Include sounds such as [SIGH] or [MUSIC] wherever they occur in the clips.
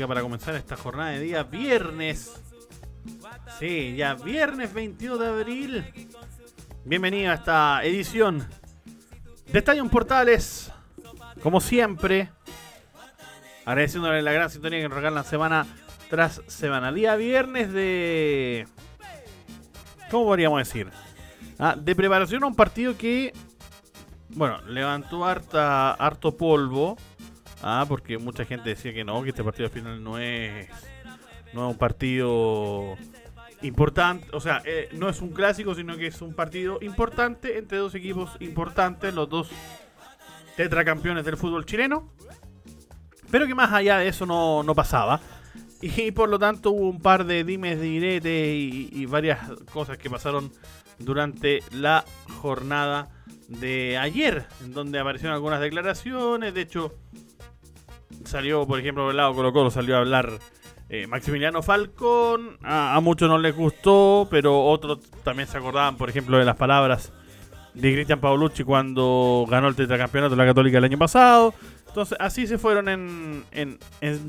Para comenzar esta jornada de día viernes. Sí, ya viernes 21 de abril. Bienvenido a esta edición de Estadio Portales. Como siempre, agradeciéndole la gran sintonía que nos regalan semana tras semana. Día viernes de. ¿Cómo podríamos decir? Ah, de preparación a un partido que. Bueno, levantó harta, harto polvo Ah, porque mucha gente decía que no, que este partido al final no es, no es un partido importante, o sea, eh, no es un clásico, sino que es un partido importante entre dos equipos importantes, los dos tetracampeones del fútbol chileno, pero que más allá de eso no, pasaba. Y por lo tanto hubo un par de dimes, diretes y, y varias cosas que pasaron durante la jornada de ayer, en donde aparecieron algunas declaraciones, de hecho salió, por ejemplo, del lado Colo Colo salió a hablar eh, Maximiliano Falcón. A, muchos no les gustó, pero otros también se acordaban, por ejemplo, de las palabras de Cristian Paolucci cuando ganó el tetracampeonato de la Católica el año pasado. Entonces, así se fueron en, en,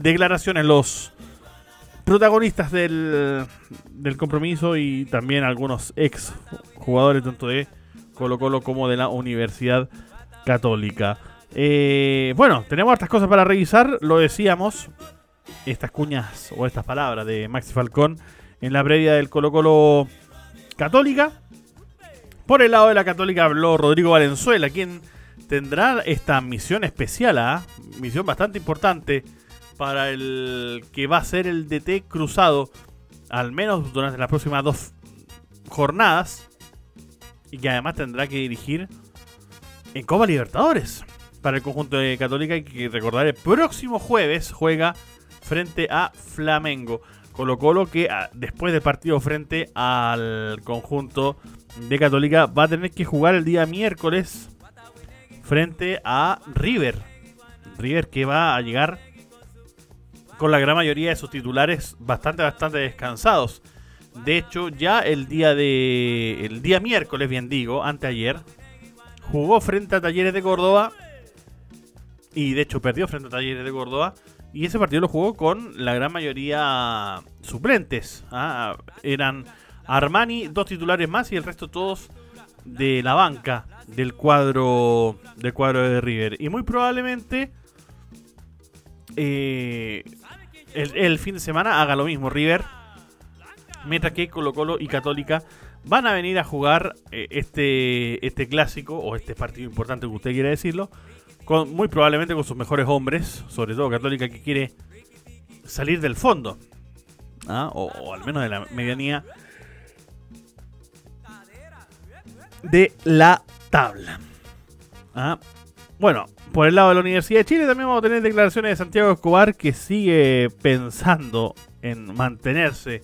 declaraciones los protagonistas del, del compromiso y también algunos ex jugadores tanto de Colo Colo como de la Universidad Católica. Eh, bueno, tenemos hartas cosas para revisar, lo decíamos, estas cuñas o estas palabras de Maxi Falcón en la previa del Colo Colo Católica. Por el lado de la Católica habló Rodrigo Valenzuela, quien tendrá esta misión especial, ¿ah? misión bastante importante para el que va a ser el DT cruzado, al menos durante las próximas dos jornadas, y que además tendrá que dirigir en Copa Libertadores para el conjunto de Católica. Hay que recordar, el próximo jueves juega frente a Flamengo. Colo Colo que ah, después del partido frente al conjunto de Católica va a tener que jugar el día miércoles frente a River. River que va a llegar con la gran mayoría de sus titulares bastante, bastante descansados. De hecho, ya el día de. El día miércoles, bien digo, anteayer, jugó frente a Talleres de Córdoba y de hecho perdió frente a Talleres de Córdoba. Y ese partido lo jugó con la gran mayoría suplentes. ¿ah? Eran Armani, dos titulares más y el resto todos de la banca del cuadro del cuadro de River. Y muy probablemente eh, el, fin de semana haga lo mismo River. Mientras que Colo Colo y Católica van a venir a jugar eh, este, este clásico o este partido importante que usted quiera decirlo muy probablemente con sus mejores hombres, sobre todo Católica que quiere salir del fondo, ¿ah? o, al menos de la medianía de la tabla. ¿ah? Bueno, por el lado de la Universidad de Chile también vamos a tener declaraciones de Santiago Escobar que sigue pensando en mantenerse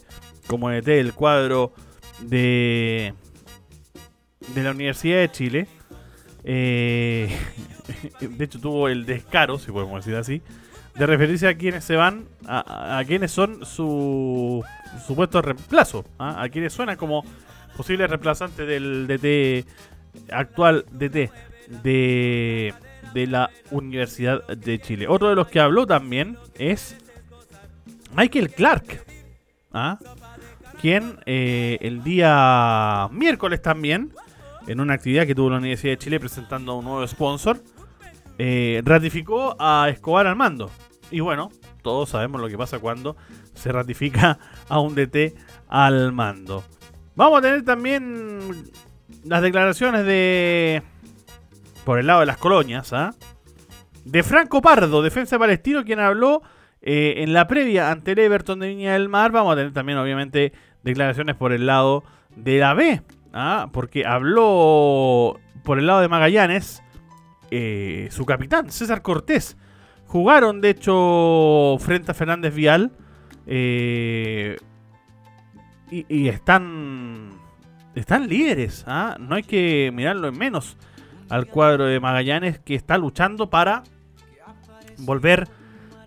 como ET del cuadro de, de la Universidad de Chile. Eh, [LAUGHS] [LAUGHS] de hecho, tuvo el descaro, si podemos decir así, de referirse a quienes se van, a, quienes son su supuesto reemplazo, ¿ah? a quienes suenan como posible reemplazante del DT actual DT de, de la Universidad de Chile. Otro de los que habló también es Michael Clark, ¿ah? quien eh, el día miércoles también en una actividad que tuvo la Universidad de Chile presentando un nuevo sponsor, eh, ratificó a Escobar al mando. Y bueno, todos sabemos lo que pasa cuando se ratifica a un DT al mando. Vamos a tener también las declaraciones de. por el lado de las colonias, ¿ah? de Franco Pardo, defensa palestino, quien habló eh, en la previa ante Everton de Viña del Mar. Vamos a tener también, obviamente, declaraciones por el lado de la B, ¿ah? porque habló por el lado de Magallanes eh, su capitán, César Cortés. Jugaron, de hecho, frente a Fernández Vial. Eh, y, están, están líderes. ¿ah? No hay que mirarlo en menos al cuadro de Magallanes que está luchando para volver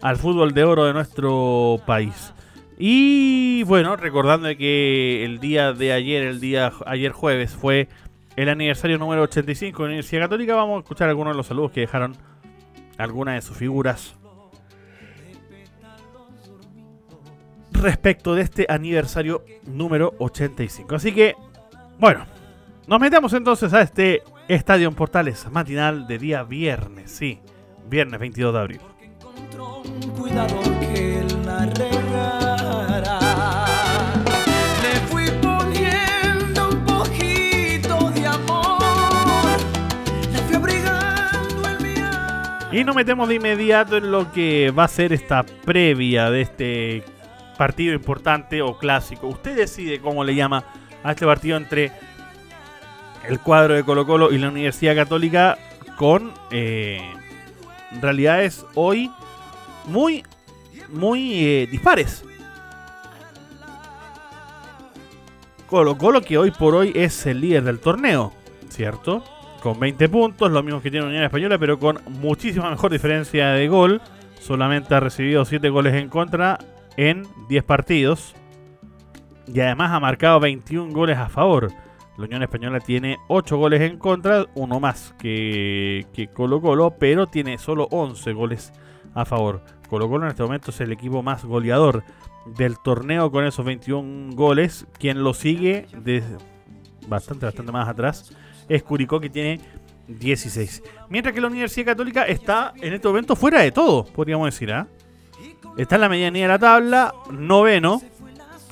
al fútbol de oro de nuestro país. Y bueno, recordando que el día de ayer, el día ayer jueves, fue el aniversario número 85 de la Universidad Católica, vamos a escuchar algunos de los saludos que dejaron algunas de sus figuras respecto de este aniversario número 85. Así que, bueno, nos metemos entonces a este Estadio en Portales matinal de día viernes, sí, viernes 22 de abril. Y nos metemos de inmediato en lo que va a ser esta previa de este partido importante o clásico. Usted decide cómo le llama a este partido entre el cuadro de Colo Colo y la Universidad Católica con eh, realidades hoy muy, muy eh, dispares. Colo Colo que hoy por hoy es el líder del torneo, ¿cierto? Con 20 puntos, lo mismo que tiene Unión Española, pero con muchísima mejor diferencia de gol. Solamente ha recibido 7 goles en contra en 10 partidos. Y además ha marcado 21 goles a favor. La Unión Española tiene 8 goles en contra, uno más que, Colo Colo, pero tiene solo 11 goles a favor. Colo Colo en este momento es el equipo más goleador del torneo con esos 21 goles. Quien lo sigue de bastante, bastante más atrás es Curicó que tiene 16. Mientras que la Universidad Católica está en este momento fuera de todo, podríamos decir. ¿ah? Está en la medianía de la tabla, noveno,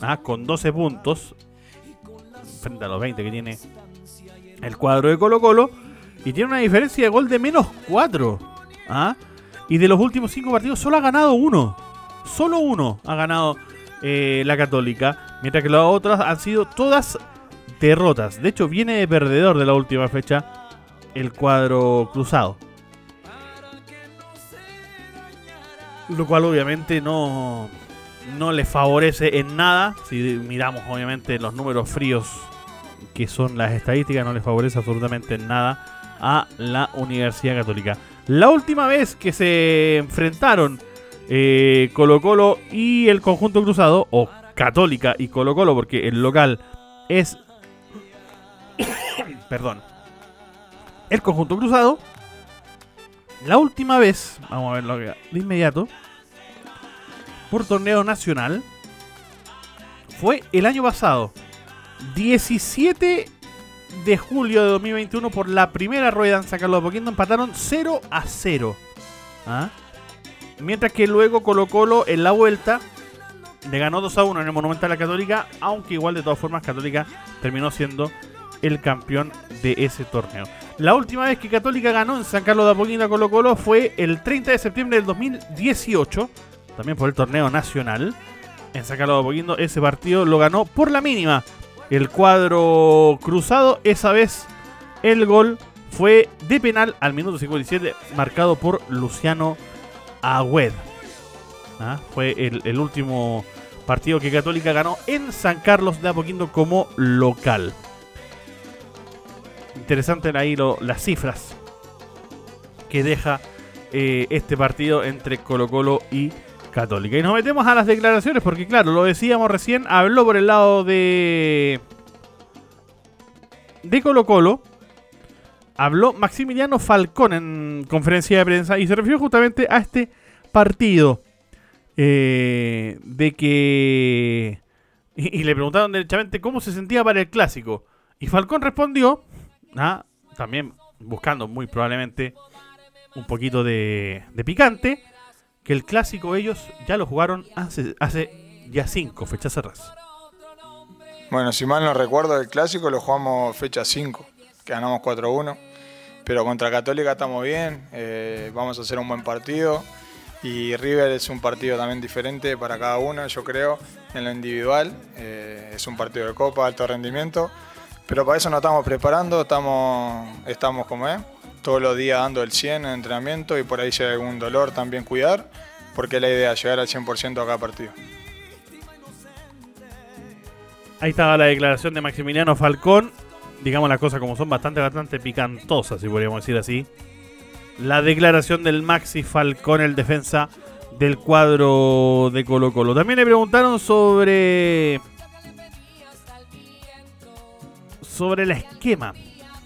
¿ah? con 12 puntos frente a los 20 que tiene el cuadro de Colo Colo. Y tiene una diferencia de gol de menos 4. ¿ah? Y de los últimos 5 partidos solo ha ganado uno. Solo uno ha ganado eh, la Católica. Mientras que las otras han sido todas derrotas. De hecho, viene de perdedor de la última fecha el cuadro cruzado. Lo cual obviamente no, no le favorece en nada. Si miramos obviamente los números fríos que son las estadísticas, no les favorece absolutamente nada a la Universidad Católica. La última vez que se enfrentaron eh, Colo Colo y el conjunto cruzado, o Católica y Colo Colo, porque el local es... [COUGHS] perdón. El conjunto cruzado. La última vez, vamos a verlo de inmediato, por torneo nacional, fue el año pasado. 17 de julio de 2021 por la primera rueda en San Carlos de Poquindo empataron 0 a 0. ¿Ah? Mientras que luego Colo en la vuelta le ganó 2 a 1 en el Monumental a la Católica, aunque igual de todas formas Católica terminó siendo el campeón de ese torneo. La última vez que Católica ganó en San Carlos de Apoquindo Colo Colo fue el 30 de septiembre del 2018, también por el torneo nacional. En San Carlos de Apoquindo ese partido lo ganó por la mínima, el cuadro cruzado. Esa vez el gol fue de penal al minuto 57, marcado por Luciano Agüed. ¿Ah? Fue el, último partido que Católica ganó en San Carlos de Apoquindo como local. Interesante ahí las cifras que deja eh, este partido entre Colo Colo y Católica. Y nos metemos a las declaraciones porque, claro, lo decíamos recién, habló por el lado de. de Colo Colo. Habló Maximiliano Falcón en conferencia de prensa y se refirió justamente a este partido. Eh, de que. Y, le preguntaron derechamente cómo se sentía para el clásico. Y Falcón respondió, ¿ah? también buscando muy probablemente un poquito de, picante que el clásico ellos ya lo jugaron hace, hace ya cinco fechas cerradas. Bueno, si mal no recuerdo, el clásico lo jugamos fecha 5, que ganamos 4-1. pero contra Católica estamos bien, eh, vamos a hacer un buen partido y River es un partido también diferente para cada uno, yo creo, en lo individual, eh, es un partido de copa, alto rendimiento, pero para eso nos estamos preparando, estamos, estamos como es, todos los días dando el 100 en entrenamiento y por ahí si hay algún dolor también cuidar, porque la idea es llegar al 100% a cada partido. Ahí estaba la declaración de Maximiliano Falcón digamos las cosas como son, bastante, bastante picantosas, si podríamos decir así. La declaración del Maxi Falcón, el defensa del cuadro de Colo Colo. También le preguntaron sobre... Sobre el esquema.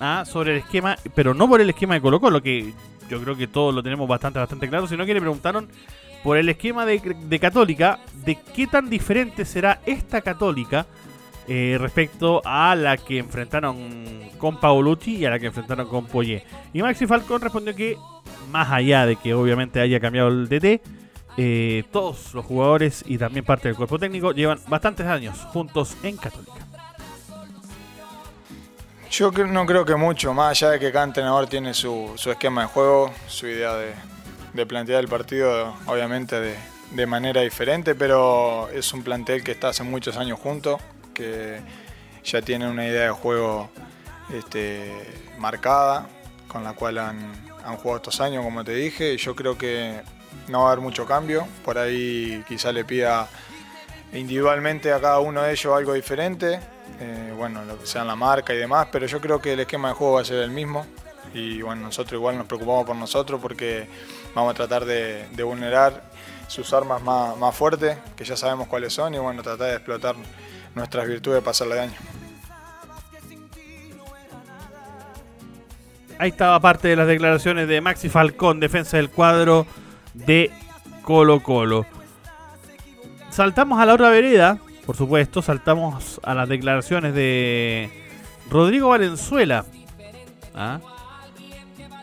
¿ah? Sobre el esquema, pero no por el esquema de Colo Colo, que yo creo que todos lo tenemos bastante, bastante claro, sino que le preguntaron por el esquema de, de Católica, de qué tan diferente será esta Católica eh, respecto a la que enfrentaron con Paolucci y a la que enfrentaron con Poyet. Y Maxi Falcón respondió que, más allá de que obviamente haya cambiado el DT, eh, todos los jugadores y también parte del cuerpo técnico llevan bastantes años juntos en Católica. Yo no creo que mucho, más allá de que cada entrenador tiene su, esquema de juego, su idea de, plantear el partido, obviamente de, manera diferente, pero es un plantel que está hace muchos años juntos que ya tienen una idea de juego este, marcada, con la cual han, jugado estos años, como te dije, y yo creo que no va a haber mucho cambio. Por ahí quizá le pida individualmente a cada uno de ellos algo diferente, eh, bueno, lo que sea la marca y demás, pero yo creo que el esquema de juego va a ser el mismo. Y bueno, nosotros igual nos preocupamos por nosotros porque vamos a tratar de, vulnerar sus armas más, más fuertes, que ya sabemos cuáles son, y bueno, tratar de explotar nuestras virtudes pasarle daño. Ahí estaba parte de las declaraciones de Maxi Falcón, defensa del cuadro de Colo Colo. Saltamos a la otra vereda, por supuesto, saltamos a las declaraciones de Rodrigo Valenzuela. ¿ah?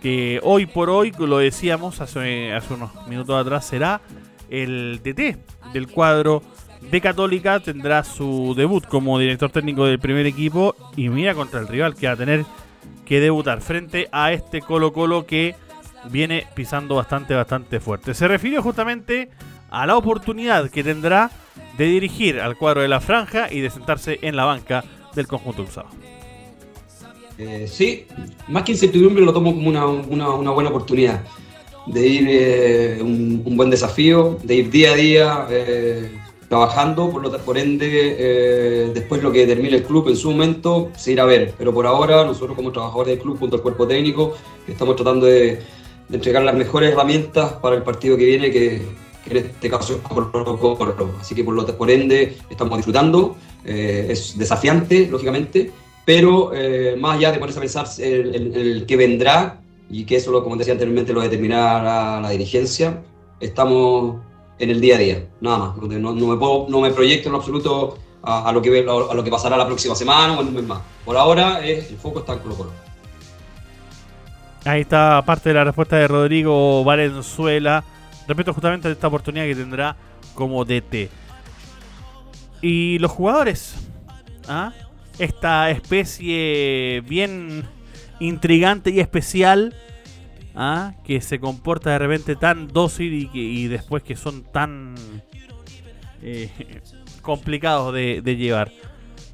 Que hoy por hoy, lo decíamos hace, hace unos minutos atrás, será el DT del cuadro de Católica tendrá su debut como director técnico del primer equipo y mira contra el rival que va a tener que debutar frente a este Colo Colo que viene pisando bastante, bastante fuerte. Se refirió justamente a la oportunidad que tendrá de dirigir al cuadro de la franja y de sentarse en la banca del conjunto cruzado. Eh, sí, más que incertidumbre lo tomo como una, buena oportunidad de ir eh, un, buen desafío, de ir día a día eh, trabajando, por, lo, por ende, eh, después lo que termine el club en su momento se irá a ver. Pero por ahora, nosotros como trabajadores del club, junto al cuerpo técnico, estamos tratando de, entregar las mejores herramientas para el partido que viene, que, en este caso es Colo Así que por, lo, por ende, estamos disfrutando. Eh, es desafiante, lógicamente, pero eh, más allá de ponerse a pensar el, el, que vendrá, y que eso, como decía anteriormente, lo determinará la dirigencia, estamos en el día a día, nada más. No, me, proyecto en absoluto a, lo que, a, lo que pasará la próxima semana o en un mes más. Por ahora el foco está en Colo Colo. Ahí está parte de la respuesta de Rodrigo Valenzuela respecto justamente a esta oportunidad que tendrá como DT. Y los jugadores, ¿ah? esta especie bien intrigante y especial ¿ah? que se comporta de repente tan dócil y, después que son tan eh, complicados de, llevar.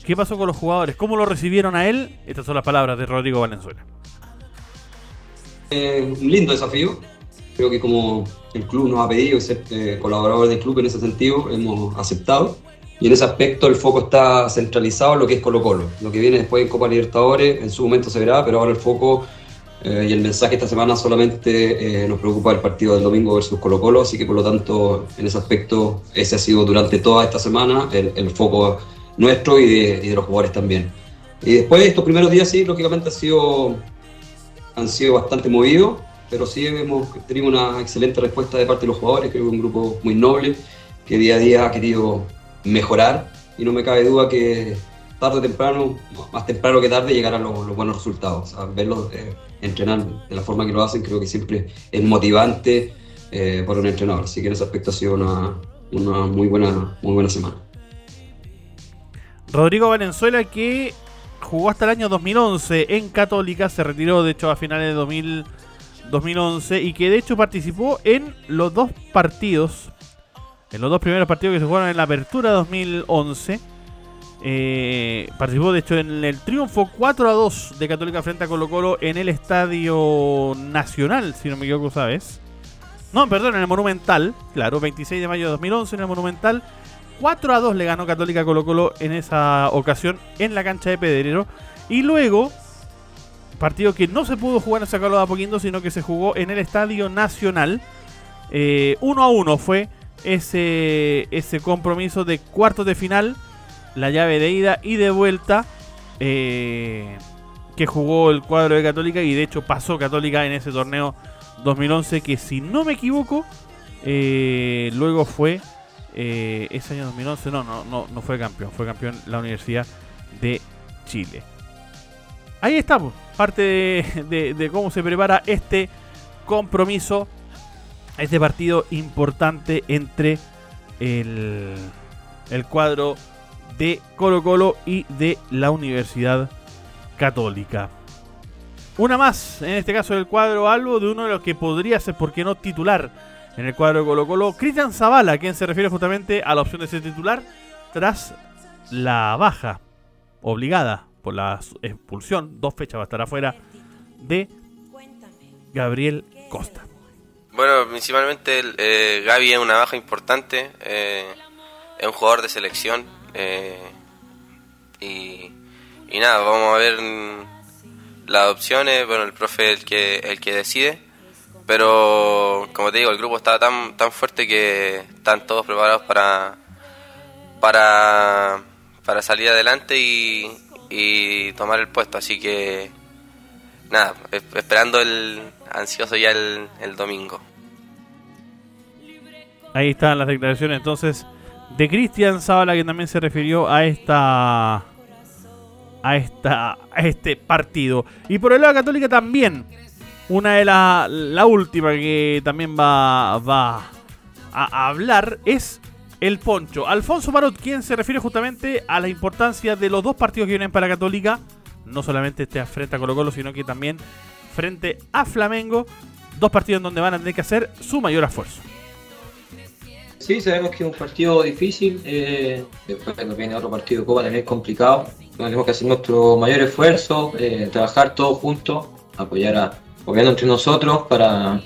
¿Qué pasó con los jugadores? ¿Cómo lo recibieron a él? Estas son las palabras de Rodrigo Valenzuela. Eh, un lindo desafío. Creo que como el club nos ha pedido ser eh, colaborador del club en ese sentido, hemos aceptado. Y en ese aspecto el foco está centralizado en lo que es Colo Colo. Lo que viene después en Copa Libertadores, en su momento se verá, pero ahora el foco eh, y el mensaje esta semana solamente eh, nos preocupa el partido del domingo versus Colo Colo, así que por lo tanto en ese aspecto ese ha sido durante toda esta semana el, foco nuestro y de, los jugadores también. Y después estos primeros días sí, lógicamente ha sido, han sido bastante movidos, pero sí hemos tenido una excelente respuesta de parte de los jugadores, creo que es un grupo muy noble que día a día ha querido mejorar y no me cabe duda que tarde o temprano, más temprano que tarde, llegarán los, buenos resultados. verlos eh, entrenar de la forma que lo hacen creo que siempre es motivante eh, para un entrenador. Así que en ese aspecto ha sido una, muy, buena, muy buena semana. Rodrigo Valenzuela que jugó hasta el año 2011 en Católica, se retiró de hecho a finales de 2000, 2011 y que de hecho participó en los dos partidos, en los dos primeros partidos que se jugaron en la apertura 2011. Eh, participó de hecho en el triunfo 4 a 2 de Católica frente a Colo Colo en el Estadio Nacional, si no me equivoco, ¿sabes? No, perdón, en el Monumental, claro, 26 de mayo de 2011 en el Monumental. 4 a 2 le ganó Católica Colo Colo en esa ocasión en la cancha de Pedrero. Y luego, partido que no se pudo jugar en Sacalo de Apoquindo, sino que se jugó en el Estadio Nacional. 1 eh, a 1 fue ese, ese compromiso de cuartos de final, la llave de ida y de vuelta. Eh, que jugó el cuadro de Católica y de hecho pasó Católica en ese torneo 2011 que si no me equivoco eh, luego fue ese año 2011 no, no, no, no fue campeón, fue campeón la Universidad de Chile. Ahí estamos, parte de, cómo se prepara este compromiso, este partido importante entre el, el cuadro de Colo Colo y de la Universidad Católica. Una más, en este caso del cuadro algo de uno de los que podría ser, ¿por qué no titular? en el cuadro de Colo Colo. Cristian Zavala, quien se refiere justamente a la opción de ser titular tras la baja obligada por la expulsión, dos fechas va a estar afuera, de Gabriel Costa. Bueno, principalmente eh, Gaby es una baja importante, eh, es un jugador de selección eh, y, y, nada, vamos a ver las opciones, bueno, el profe es el que, el que decide pero, como te digo, el grupo está tan, tan fuerte que están todos preparados para, para, para salir adelante y, tomar el puesto. Así que, nada, esperando el ansioso ya el, el domingo. Ahí están las declaraciones entonces de Cristian Zavala que también se refirió a esta a esta a este partido. Y por el lado católica también una de las, la última que también va, va a hablar es el Poncho. Alfonso Marot, quien se refiere justamente a la importancia de los dos partidos que vienen para Católica. No solamente este frente a Colo Colo, sino que también frente a Flamengo. Dos partidos en donde van a tener que hacer su mayor esfuerzo. Sí, sabemos que es un partido difícil. Eh, después nos viene otro partido de Copa también complicado. Tenemos que hacer nuestro mayor esfuerzo, eh, trabajar todos juntos, apoyar a, entre nosotros para,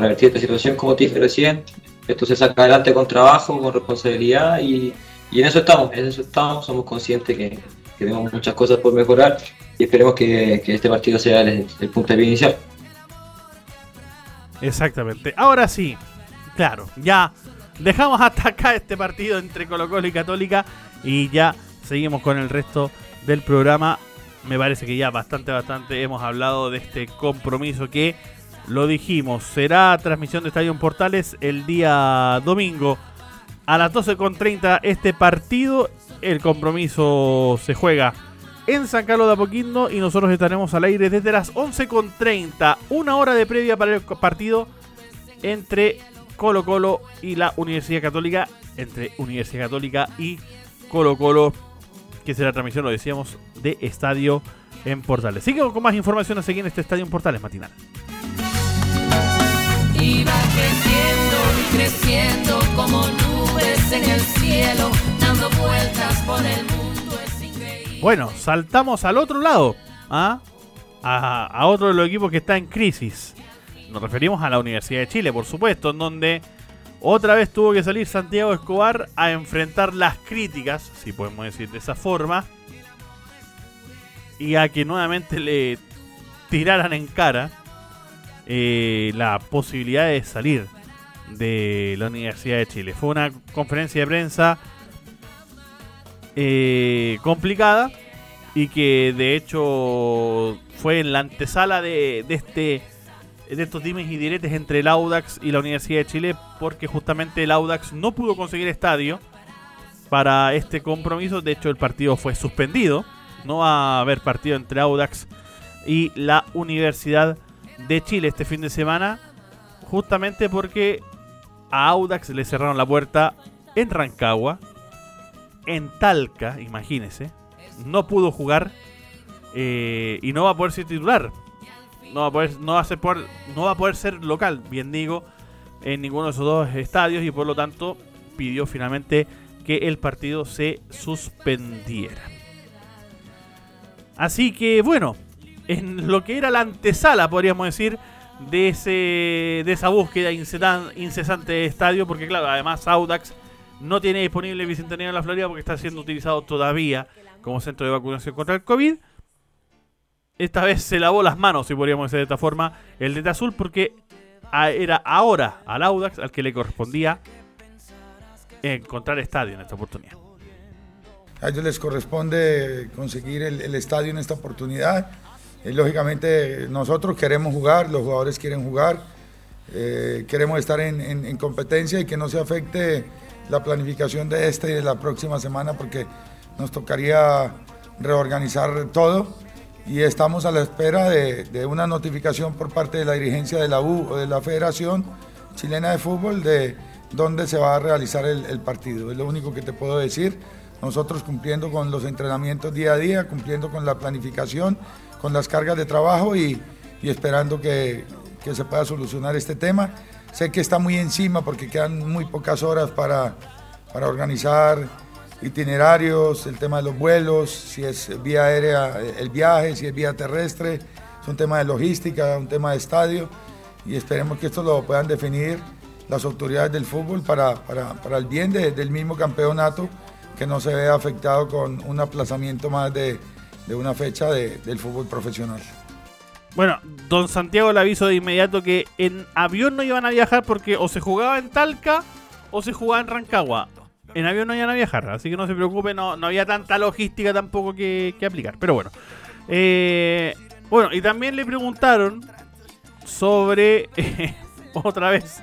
revertir esta situación, como te dije recién. Esto se saca adelante con trabajo, con responsabilidad y, en eso estamos, en eso estamos, somos conscientes que, tenemos muchas cosas por mejorar y esperemos que, este partido sea el, punto de inicial. Exactamente. Ahora sí, claro, ya dejamos hasta acá este partido entre Colo Colo y Católica y ya seguimos con el resto del programa me parece que ya bastante, bastante hemos hablado de este compromiso que lo dijimos, será transmisión de Estadio Portales el día domingo a las 12.30 este partido. El compromiso se juega en San Carlos de Apoquindo y nosotros estaremos al aire desde las 11.30, una hora de previa para el partido entre Colo Colo y la Universidad Católica, entre Universidad Católica y Colo Colo que será transmisión, lo decíamos, de Estadio en Portales. Sigue con más información a seguir en este Estadio en Portales matinal. Creciendo creciendo como nubes en el cielo, dando vueltas por el mundo. Bueno, saltamos al otro lado, ¿ah? a, a otro de los equipos que está en crisis. Nos referimos a la Universidad de Chile, por supuesto, en donde otra vez tuvo que salir Santiago Escobar a enfrentar las críticas, si podemos decir de esa forma, y a que nuevamente le tiraran en cara eh, la posibilidad de salir de la Universidad de Chile. Fue una conferencia de prensa eh, complicada y que de hecho fue en la antesala de, este de estos dimes y diretes entre el Audax y la Universidad de Chile, porque justamente el Audax no pudo conseguir estadio para este compromiso. De hecho, el partido fue suspendido. No va a haber partido entre Audax y la Universidad de Chile este fin de semana, justamente porque a Audax le cerraron la puerta en Rancagua, en Talca, imagínese. No pudo jugar eh, y no va a poder ser titular. No va a poder, ser no va a poder ser local, bien digo, en ninguno de esos dos estadios y por lo tanto pidió finalmente que el partido se suspendiera. Así que bueno, en lo que era la antesala, podríamos decir, de, ese, de esa búsqueda incesante de estadio, porque claro, además Audax no tiene disponible Bicentenario en la Florida porque está siendo utilizado todavía como centro de vacunación contra el COVID. Esta vez se lavó las manos, si podríamos decir de esta forma, el de Azul, porque era ahora al Audax al que le correspondía encontrar estadio en esta oportunidad. A ellos les corresponde conseguir el, estadio en esta oportunidad. Eh, lógicamente nosotros queremos jugar, los jugadores quieren jugar, eh, queremos estar en, competencia y que no se afecte la planificación de esta y de la próxima semana porque nos tocaría reorganizar todo y estamos a la espera de, una notificación por parte de la dirigencia de la U o de la Federación Chilena de Fútbol de dónde se va a realizar el, partido. Es lo único que te puedo decir. Nosotros cumpliendo con los entrenamientos día a día, cumpliendo con la planificación, con las cargas de trabajo y, esperando que, se pueda solucionar este tema. Sé que está muy encima porque quedan muy pocas horas para, organizar itinerarios, el tema de los vuelos, si es vía aérea el viaje, si es vía terrestre, es un tema de logística, un tema de estadio y esperemos que esto lo puedan definir las autoridades del fútbol para, el bien del mismo campeonato, que no se vea afectado con un aplazamiento más de, de una fecha del fútbol profesional. Bueno, don Santiago le aviso de inmediato que en avión no iban a viajar porque o se jugaba en Talca o se jugaba en Rancagua. En avión no iban a viajar, así que no se preocupe, no, había tanta logística tampoco que, aplicar. Pero bueno. Eh, bueno, y también le preguntaron sobre, [LAUGHS] otra vez,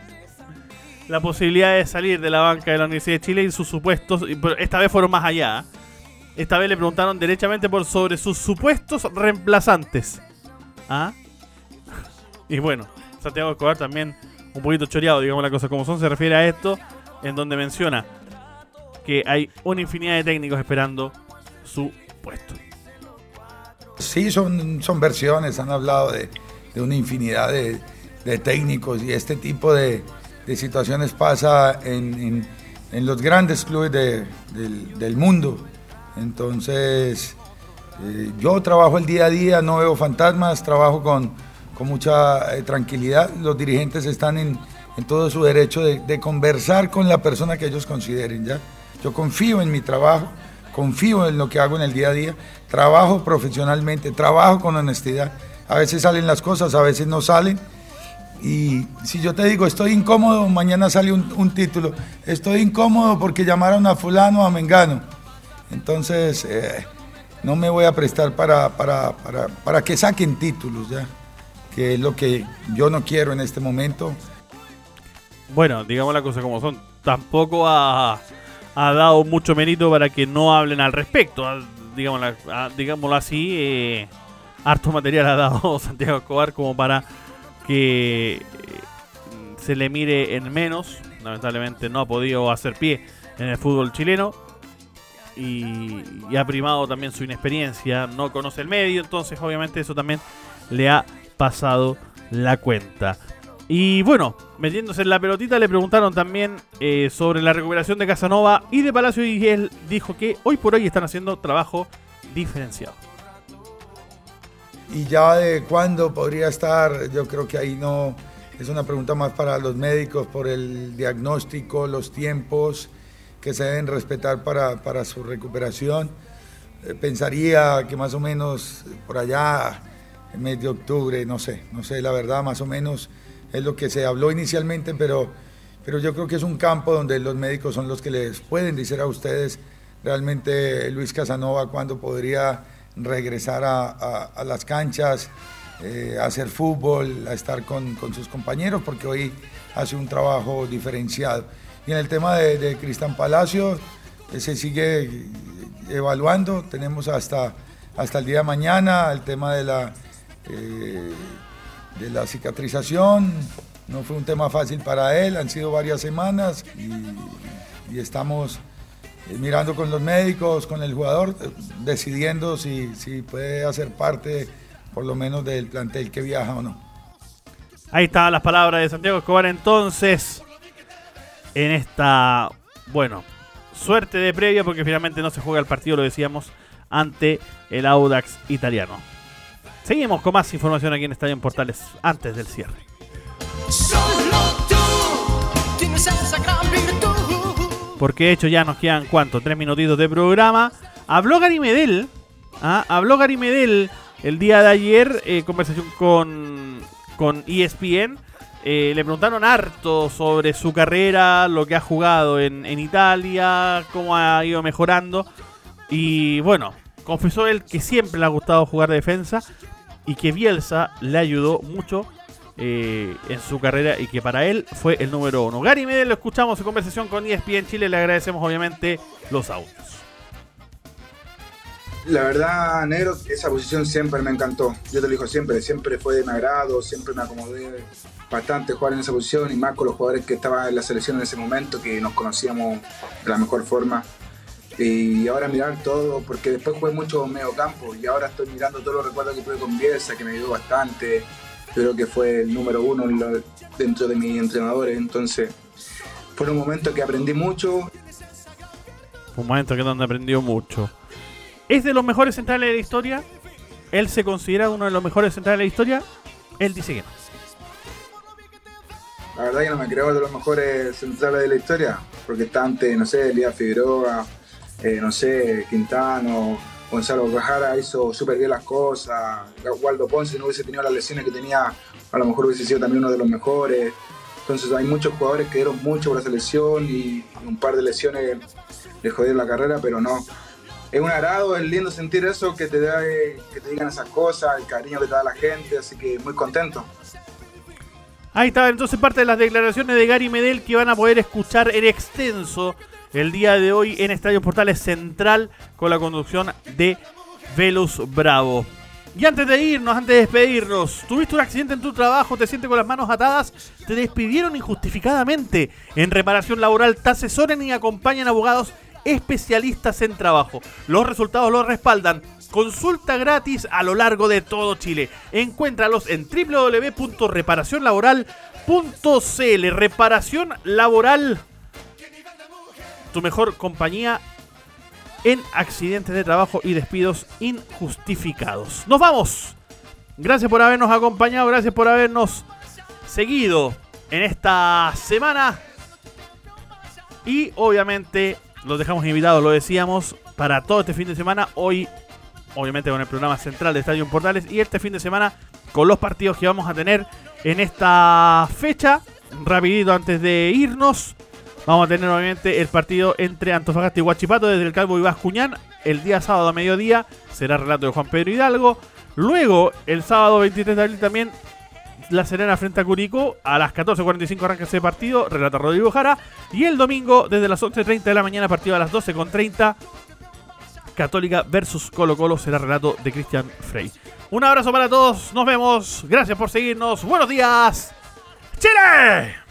la posibilidad de salir de la banca de la Universidad de Chile y sus supuestos, esta vez fueron más allá. Esta vez le preguntaron derechamente por sobre sus supuestos reemplazantes. ¿Ah? Y bueno, Santiago Escobar también un poquito choreado, digamos la cosa como son, se refiere a esto, en donde menciona que hay una infinidad de técnicos esperando su puesto. Sí, son, son versiones, han hablado de, una infinidad de, técnicos y este tipo de, situaciones pasa en, los grandes clubes del, mundo. Entonces, eh, yo trabajo el día a día, no veo fantasmas, trabajo con, mucha eh, tranquilidad. Los dirigentes están en, todo su derecho de, conversar con la persona que ellos consideren, ¿ya? Yo confío en mi trabajo, confío en lo que hago en el día a día, trabajo profesionalmente, trabajo con honestidad. A veces salen las cosas, a veces no salen. Y si yo te digo, estoy incómodo, mañana sale un, título. Estoy incómodo porque llamaron a fulano, a Mengano. Entonces, eh, no me voy a prestar para, para, para, para que saquen títulos, ¿ya? Que es lo que yo no quiero en este momento. Bueno, digamos la cosa como son. Tampoco a ha dado mucho mérito para que no hablen al respecto. Digámoslo, así, eh, harto material ha dado [LAUGHS] Santiago Escobar como para que eh, se le mire en menos. Lamentablemente no ha podido hacer pie en el fútbol chileno. Y, ha primado también su inexperiencia, no conoce el medio, entonces obviamente eso también le ha pasado la cuenta. Y bueno, metiéndose en la pelotita, le preguntaron también eh, sobre la recuperación de Casanova y de Palacio y él dijo que hoy por hoy están haciendo trabajo diferenciado. Y ya de cuándo podría estar, yo creo que ahí no, es una pregunta más para los médicos por el diagnóstico, los tiempos que se deben respetar para, su recuperación. Eh, pensaría que más o menos por allá, en mes de octubre, no sé, no sé la verdad, más o menos es lo que se habló inicialmente, pero, pero yo creo que es un campo donde los médicos son los que les pueden decir a ustedes realmente Luis Casanova cuándo podría regresar a, las canchas, eh, a hacer fútbol, a estar con, sus compañeros, porque hoy hace un trabajo diferenciado. Y en el tema de, Cristian Palacio, eh, se sigue evaluando, tenemos hasta, hasta el día de mañana el tema de la... Eh, de la cicatrización. No fue un tema fácil para él, han sido varias semanas y, estamos eh, mirando con los médicos, con el jugador, eh, decidiendo si, si puede hacer parte por lo menos del plantel que viaja o no. Ahí estaban las palabras de Santiago Escobar entonces en esta, bueno, suerte de previa porque finalmente no se juega el partido, lo decíamos, ante el Audax italiano. Seguimos con más información aquí en Estadio en Portales antes del cierre. Porque de hecho ya nos quedan, ¿cuánto? Tres minutitos de programa. Habló Gary Medel, ¿ah? habló Gary Medel el día de ayer, eh, conversación con, con ESPN. Eh, le preguntaron harto sobre su carrera, lo que ha jugado en, en Italia, cómo ha ido mejorando. Y bueno, confesó él que siempre le ha gustado jugar de defensa y que Bielsa le ayudó mucho eh, en su carrera y que para él fue el número uno. Gary Medel lo escuchamos en conversación con ESPN Chile, le agradecemos obviamente los audios. La verdad, Negro, esa posición siempre me encantó. Yo te lo digo siempre, siempre fue de mi agrado, siempre me acomodé bastante jugar en esa posición y más con los jugadores que estaban en la selección en ese momento, que nos conocíamos de la mejor forma. Y ahora mirar todo, porque después jugué mucho medio campo y ahora estoy mirando todos los recuerdos que tuve con Bielsa, que me ayudó bastante. Creo que fue el número uno dentro de mis entrenadores. Entonces, fue un momento que aprendí mucho. Un momento que donde aprendió mucho. ¿Es de los mejores centrales de la historia? ¿Él se considera uno de los mejores centrales de la historia? Él dice que no. La verdad que no me creo de los mejores centrales de la historia, porque está ante, no sé, Elías Figueroa, eh, no sé, Quintano, Gonzalo Cajara hizo súper bien las cosas, Waldo Ponce no hubiese tenido las lesiones que tenía, a lo mejor hubiese sido también uno de los mejores. Entonces hay muchos jugadores que dieron mucho por la selección y un par de lesiones le jodieron la carrera, pero no, es un agrado, es lindo sentir eso, que te, da, que te digan esas cosas, el cariño que te da la gente, así que muy contento. Ahí está entonces parte de las declaraciones de Gary Medel que van a poder escuchar en extenso el día de hoy en Estadio Portales Central con la conducción de Velus Bravo. Y antes de irnos, antes de despedirnos, tuviste un accidente en tu trabajo, te sientes con las manos atadas, te despidieron injustificadamente. En reparación laboral te asesoren y acompañan abogados especialistas en trabajo. Los resultados los respaldan. Consulta gratis a lo largo de todo Chile. Encuéntralos en www.reparacionlaboral.cl. Reparación Laboral, tu mejor compañía en accidentes de trabajo y despidos injustificados. Nos vamos. Gracias por habernos acompañado, gracias por habernos seguido en esta semana. Y obviamente los dejamos invitados, lo decíamos, para todo este fin de semana. Hoy, obviamente, con el programa central de Estadio Portales. Y este fin de semana con los partidos que vamos a tener en esta fecha. Rapidito antes de irnos. Vamos a tener obviamente el partido entre Antofagasta y Huachipato desde el Calvo y Bascuñán. El día sábado a mediodía será relato de Juan Pedro Hidalgo. Luego, el sábado 23 de abril también la Serena frente a Curicó. A las 14.45 arranca ese partido. Relata Rodrigo Jara. Y el domingo, desde las 11.30 de la mañana, partido a las 12.30. Católica versus Colo Colo será relato de Cristian Frey. Un abrazo para todos. Nos vemos. Gracias por seguirnos. Buenos días. Chile.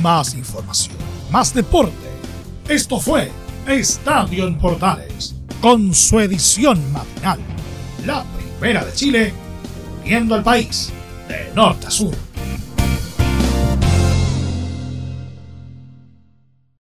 más información, más deporte. Esto fue Estadio en Portales, con su edición matinal. La primera de Chile, viendo al país de norte a sur.